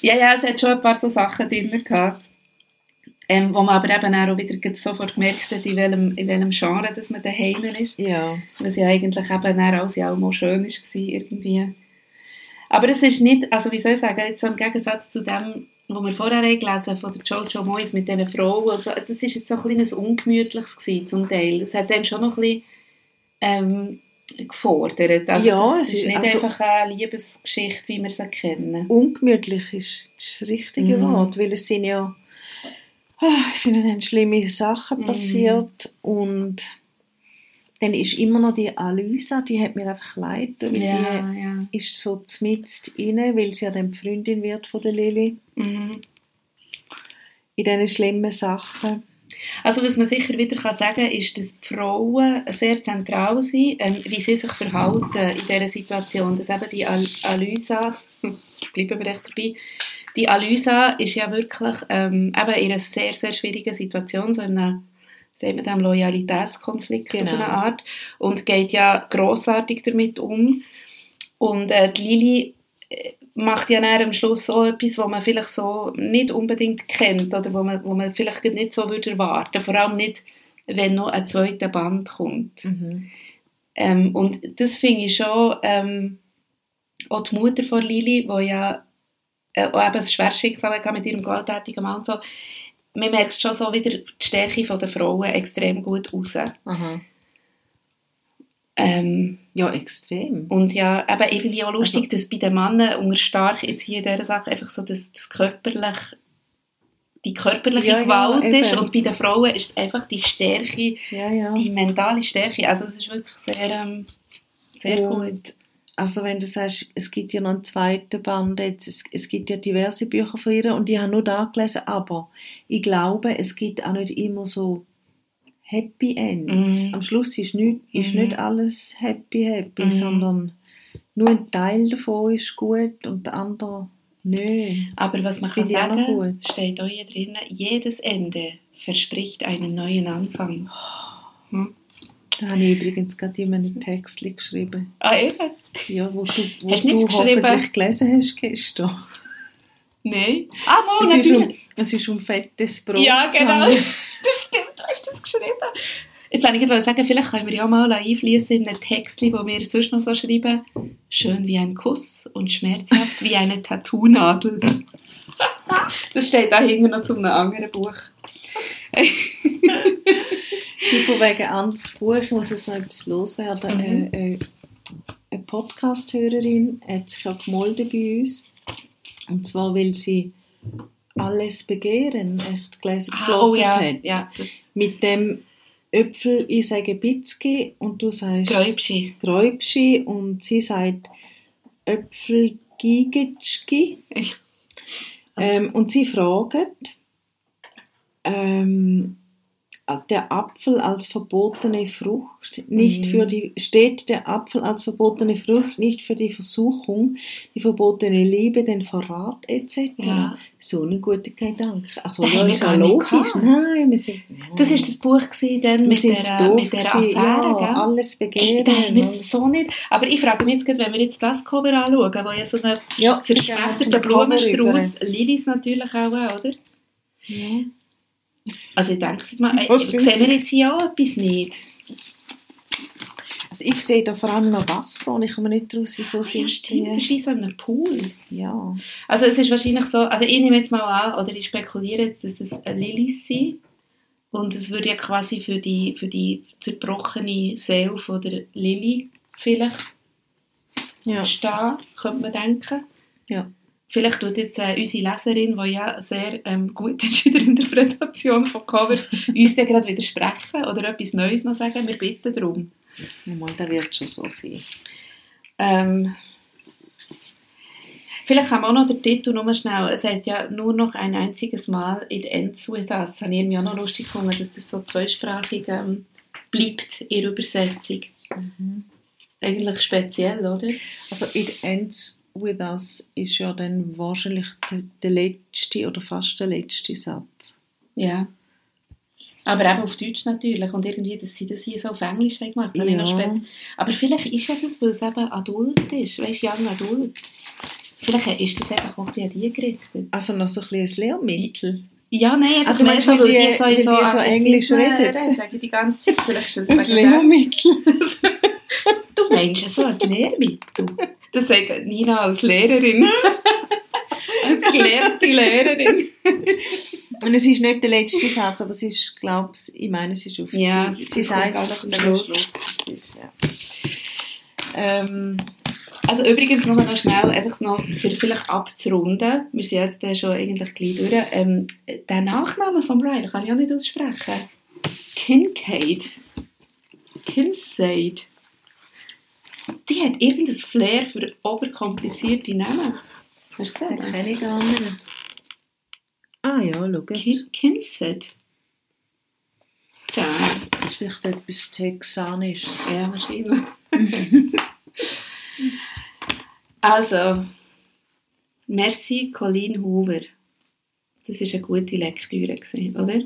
Ja, ja, es hat schon ein paar so Sachen drin gehabt. Ähm, wo man aber eben auch wieder sofort gemerkt hat, in welchem, in welchem Genre dass man daheim ist. ja. Was ja eigentlich eben dann alles ja auch mal schön war, irgendwie. Aber es ist nicht, also wie soll ich sagen, jetzt so im Gegensatz zu dem, was wir vorher haben gelesen von der Jojo Moyes mit diesen Frauen, und so, das ist jetzt so ein kleines Ungemütliches gewesen, zum Teil. Es hat dann schon noch ein bisschen ähm, gefordert. Also Ja, es ist nicht also- einfach eine Liebesgeschichte, wie wir sie kennen. ungemütlich ist das richtige Mhm. Wort, weil es sind ja ah, es sind dann schlimme Sachen Mhm. passiert und dann ist immer noch die Alysa, die hat mir einfach leid, weil Ja, ja. die ist so zmitzt rein, weil sie ja dann die Freundin wird von der Lili Mhm. in diesen schlimmen Sachen. Also was man sicher wieder kann sagen ist, dass die Frauen sehr zentral sind, ähm, wie sie sich verhalten in dieser Situation. Dass eben die Al Alysa, bleiben wir echt dabei, die Alysa ist ja wirklich ähm, eben in einer sehr, sehr schwierigen Situation, so in einem, sagen wir dem, Loyalitätskonflikt Genau. auf eine Art und geht ja grossartig damit um. Und äh, die Lili äh, macht ja am Schluss so etwas, was man vielleicht so nicht unbedingt kennt oder wo man, wo man vielleicht nicht so würde erwarten. Vor allem nicht, wenn noch ein zweiter Band kommt. Ähm, und das finde ich schon, ähm, auch die Mutter von Lili, die ja äh, auch eben ein schweres Schicksal mit ihrem gewalttätigen Mann und so, man merkt schon so wieder die Stärke von der Frauen extrem gut raus. Aha. Ähm, Ja, extrem. und ja, eben irgendwie auch lustig, dass bei den Männern unter stark jetzt hier in dieser Sache einfach so das, das körperlich, die körperliche Ja, ja, Gewalt ist eben. und bei den Frauen ist es einfach die Stärke, Ja, ja. die mentale Stärke. Also es ist wirklich sehr, ähm, sehr gut. Also wenn du sagst, es gibt ja noch einen zweiten Band, jetzt, es, es gibt ja diverse Bücher von ihr und ich habe nur da gelesen, aber ich glaube, es gibt auch nicht immer so Happy Ends. Mhm. Am Schluss ist nicht, ist Mhm. nicht alles happy happy, Mhm. sondern nur ein Teil davon ist gut und der andere nicht. Aber was Das man kann sagen, gut. steht auch hier drin, jedes Ende verspricht einen neuen Anfang. Hm? Da habe ich übrigens gerade in einem Text geschrieben. Ah, eben? Ja, wo du, wo Hast du hoffentlich gelesen hast gestern. Nein. Ah, mal, Es ist, um, natürlich. es ist um fettes Brot Ja, genau. das stimmt, du hast das geschrieben. Jetzt wollte ich gerade sagen, vielleicht können wir ja mal einfließen in ein Text, wo wir sonst noch so schreiben. Schön wie ein Kuss und schmerzhaft wie eine Tattoo-Nadel. das steht da hinten noch zu einem anderen Buch. Ich von wegen anderes Buch, ich muss jetzt noch etwas loswerden. Mhm. Äh, äh, eine Podcast-Hörerin hat sich ja gemolden bei uns. Und zwar, weil sie alles begehren echt gelesen oh gelesen ja, hat. ja, Mit dem Äpfel, ich sage Bitzki und du sagst Gräubschi. Gräubschi und sie sagt Äpfel Gigetschki. Ähm, und sie fragen, ähm, der Apfel als verbotene Frucht nicht Mhm. für die steht der Apfel als verbotene Frucht nicht für die Versuchung, die verbotene Liebe, den Verrat etc. Ja. So ein guter Gedanke. Also Den ja, ist ja logisch. Nein, wir sind Das war das Buch gewesen, dann wir mit der, doof mit der. Affäre, ja, alles Ey, begehren. wir es so nicht. Aber ich frage mich jetzt gerade, wenn wir jetzt das Cover anschauen, wo ja so eine Ja, Cover Blumenstrauß, Lilies natürlich auch, oder? ja. Also ich denke jetzt mal, Okay. sehen wir jetzt hier auch etwas nicht? Also ich sehe da vor allem noch Wasser und ich komme nicht raus, wieso Ja, sind stimmt, das ist wie so in einem Pool. Ja. Also es ist wahrscheinlich so, also ich nehme jetzt mal an, oder ich spekuliere jetzt, dass es eine Lilies sind. Und es würde ja quasi für die, für die zerbrochene Seele von der Lili vielleicht Ja. stehen, könnte man denken. Ja. Vielleicht tut jetzt äh, unsere Leserin, die ja sehr ähm, gut ist in der Interpretation von Covers, uns dann gerade widersprechen oder etwas Neues noch sagen. Wir bitten darum. Mal, der wird schon so sein. Ähm, vielleicht haben wir auch noch den Titel nur schnell. Es heisst ja nur noch ein einziges Mal It ends with us. Habe ich irgendwie auch noch lustig gefunden, dass das so zweisprachig ähm, bleibt in der Übersetzung. Eigentlich speziell, oder? Also It Ends With Us ist ja dann wahrscheinlich der, letzte oder fast der letzte Satz. Ja. Aber eben auf Deutsch natürlich. Und irgendwie, dass sie das hier so auf Englisch haben gemacht habe ich noch Ja. Aber vielleicht ist ja das, weil es eben adult ist. Weißt du, young adult. Vielleicht ist das einfach auch an die gerichtet. Also noch so ein bisschen ein Lehrmittel. Ja, nein, einfach Ach, mehr so, weil die- so, weil die so Englisch reden? reden Die ganze Zeit. Vielleicht ist das Ein. Lehrmittel. Du meinst ja so ein Lehrmittel. Das sagt Nina als Lehrerin. als gelehrte Lehrerin. Und es ist nicht der letzte Satz, aber es ist, glaube ich, ich meine, es ist auf Ja, die, sie sagt einfach am Schluss. Schluss. Ist, ja. ähm, Also übrigens noch, noch schnell, einfach noch für vielleicht abzurunden, wir sind jetzt äh, schon eigentlich gleich durch, ähm, den Nachnamen von Riley kann ich auch nicht aussprechen. Kincaid. Kincaid. Die hat irgendein Flair für oberkomplizierte Namen. Hast du Den gesehen? kenne ich gar nicht. Ah ja, schau. Kin Kincaid. Ja, Das ist vielleicht etwas Texanisches. ja, wahrscheinlich. also, merci Colleen Hoover. Das war eine gute Lektüre, gewesen, oder?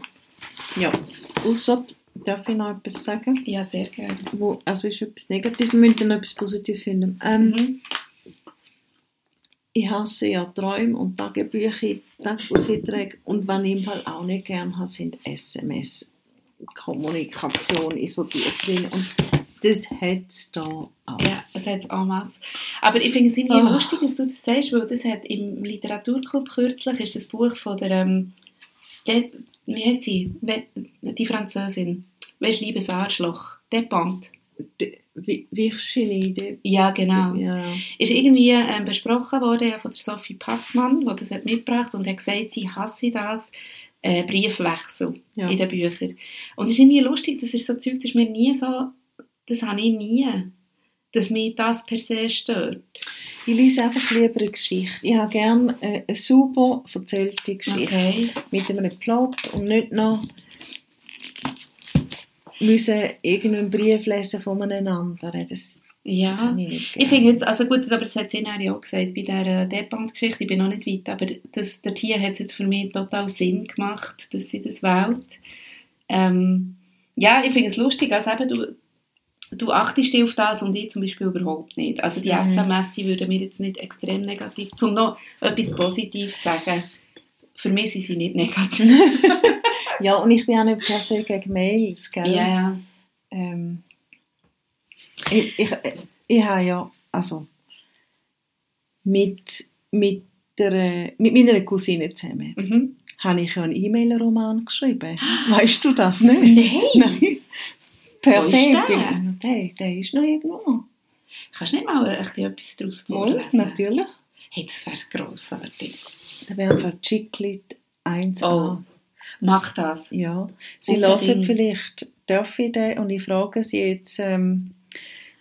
Ja. Ausser, darf ich noch etwas sagen? Ja, sehr gerne. Wo, also ist etwas Negatives, wir müssen dann noch etwas Positives finden. Ähm, Mhm. Ich hasse ja Träume und Tagebücher, Tagebucheinträge und was ich im Fall auch nicht gerne habe, sind SMS. Kommunikation ist so tief drin und das hat es da auch. Ja, es hat en masse. Aber ich finde es irgendwie Ah. lustig, dass du das sagst, weil das hat im Literaturclub kürzlich ist das Buch von der, ähm, wie heißt sie, die Französin, «Weisst liebes Arschloch», Depant. D- Wie, wie Idee. Ja, genau. Ja. Ist irgendwie ähm, besprochen worden ja, von der Sophie Passmann, die das hat mitgebracht und hat gesagt, sie hasse das, äh, Briefwechsel Ja. in den Büchern. Und es ist irgendwie lustig, das ist so Zeug, das ist mir nie so, das habe ich nie, dass mich das per se stört. Ich lese einfach lieber eine Geschichte. Ich habe gerne äh, eine super erzählte Geschichte. Okay. Mit einem Plot und nicht noch müssen irgendeinen Brief lesen von einem anderen. Das Ja. ich Ich finde jetzt, also gut, aber das hat nachher ja auch gesagt, bei dieser Depant-Geschichte, ich bin noch nicht weit, aber das, der Tier hat es jetzt für mich total Sinn gemacht, dass sie das wählt. Ähm, ja, ich finde es lustig, also eben, du, du achtest dich auf das und ich zum Beispiel überhaupt nicht. Also die Mhm. SMS, die würden mir jetzt nicht extrem negativ, zum noch etwas Positives sagen, für mich sind sie nicht negativ. Ja, und ich bin auch nicht per se gegen Mails, gell? Ja, ja. Ähm, ich, ich, ich habe ja, also mit, mit, der, mit meiner Cousine zusammen Mhm. habe ich ja einen E-Mail-Roman geschrieben. Weißt du das nicht? Nein. Nein. Per Wo se bin der, der ist noch irgendwo. Kannst du nicht mal ein bisschen etwas daraus vorlesen? natürlich. Hey, das wäre grossartig. Da wäre einfach Chiclet 1a. Oh. Mach das. Ja. Sie hören vielleicht, darf ich den, und ich frage Sie jetzt ähm,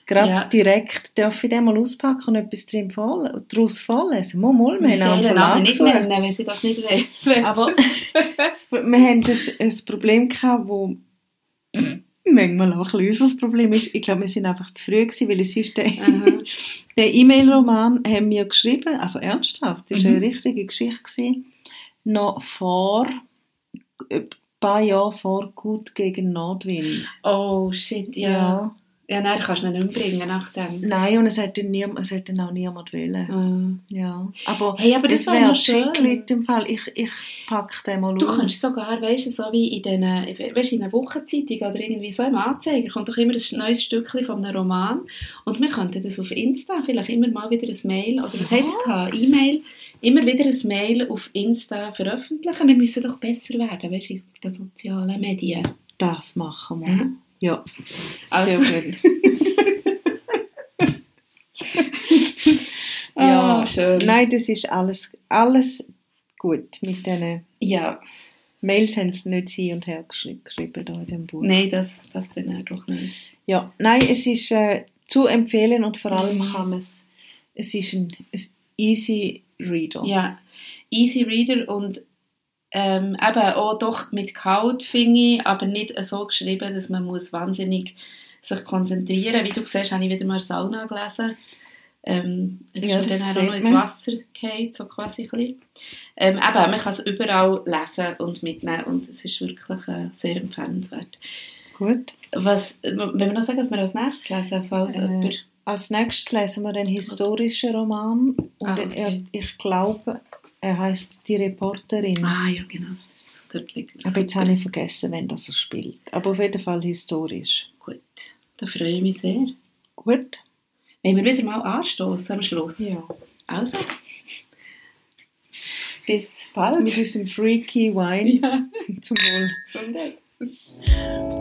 gerade Ja. direkt, darf ich den mal auspacken und etwas drin vorle daraus vorlesen? Mal, mal, wir Wir haben einen Verlag nicht nennen, wenn sie das nicht wollen. Aber wir haben ein, ein Problem gehabt, wo manchmal auch ein bisschen unser Problem ist. Ich glaube, wir sind einfach zu früh gewesen, weil es ist der, E-Mail-Roman haben wir geschrieben, also ernsthaft, das war Mhm. eine richtige Geschichte gewesen, noch vor, ein paar Jahre vor Gut gegen Nordwind. Oh, shit, ja. Ja. Ja, nein, du kannst ihn nicht bringen nach dem. Nein, und es dann, niem es hat auch niemand wollen. Ah. Ja. Aber, Hey, aber das wäre schön. Chiclet im Fall. Ich, ich packe den mal Du aus. kannst sogar, weißt du, so wie in den, weißt, in einer Wochenzeitung oder irgendwie so im Anzeiger kommt doch immer ein neues Stückchen von einem Roman und wir könnten das auf Insta vielleicht immer mal wieder ein Mail oder Ja. es E-Mail, immer wieder ein Mail auf Insta veröffentlichen. Wir müssen doch besser werden, weißt du, in den sozialen Medien. Das machen wir. Mhm. Ja, Also- sehr gut. Ah, schön. Nein, das ist alles, alles gut. Mit diesen Ja, Mails haben sie nicht hin und her geschri geschrieben da in dem Buch. nein, das, das dann doch nicht. Ja, nein, es ist äh, zu empfehlen und vor allem Mhm. kann man es, es ist ein, ein easy Reader. Ja, Easy Reader und ähm, eben auch doch mit Kaut, finde ich, aber nicht so geschrieben, dass man muss wahnsinnig sich konzentrieren Wie du siehst, habe ich wieder mal Sauna gelesen. Ähm, es Ja, ist dann auch noch ins. Wasser gefallen, so quasi ein bisschen. Ähm, eben, man kann es überall lesen und mitnehmen und es ist wirklich äh, sehr empfehlenswert. Gut. Was, wenn wir noch sagen, was wir als nächstes lesen, falls Äh, jemand... Als nächstes lesen wir einen historischen Roman und Ah, okay. er, ich glaube, er heißt Die Reporterin. Ah, ja, genau. Dort liegt es. Aber jetzt Super. habe ich vergessen, wenn das er spielt. Aber auf jeden Fall historisch. Gut, da freue ich mich sehr. Gut? Wollen wir wieder mal anstoßen am Schluss? Ja. Also. Bis bald. Mit unserem Freaky Wine Ja, zum Wohl. Gesundheit.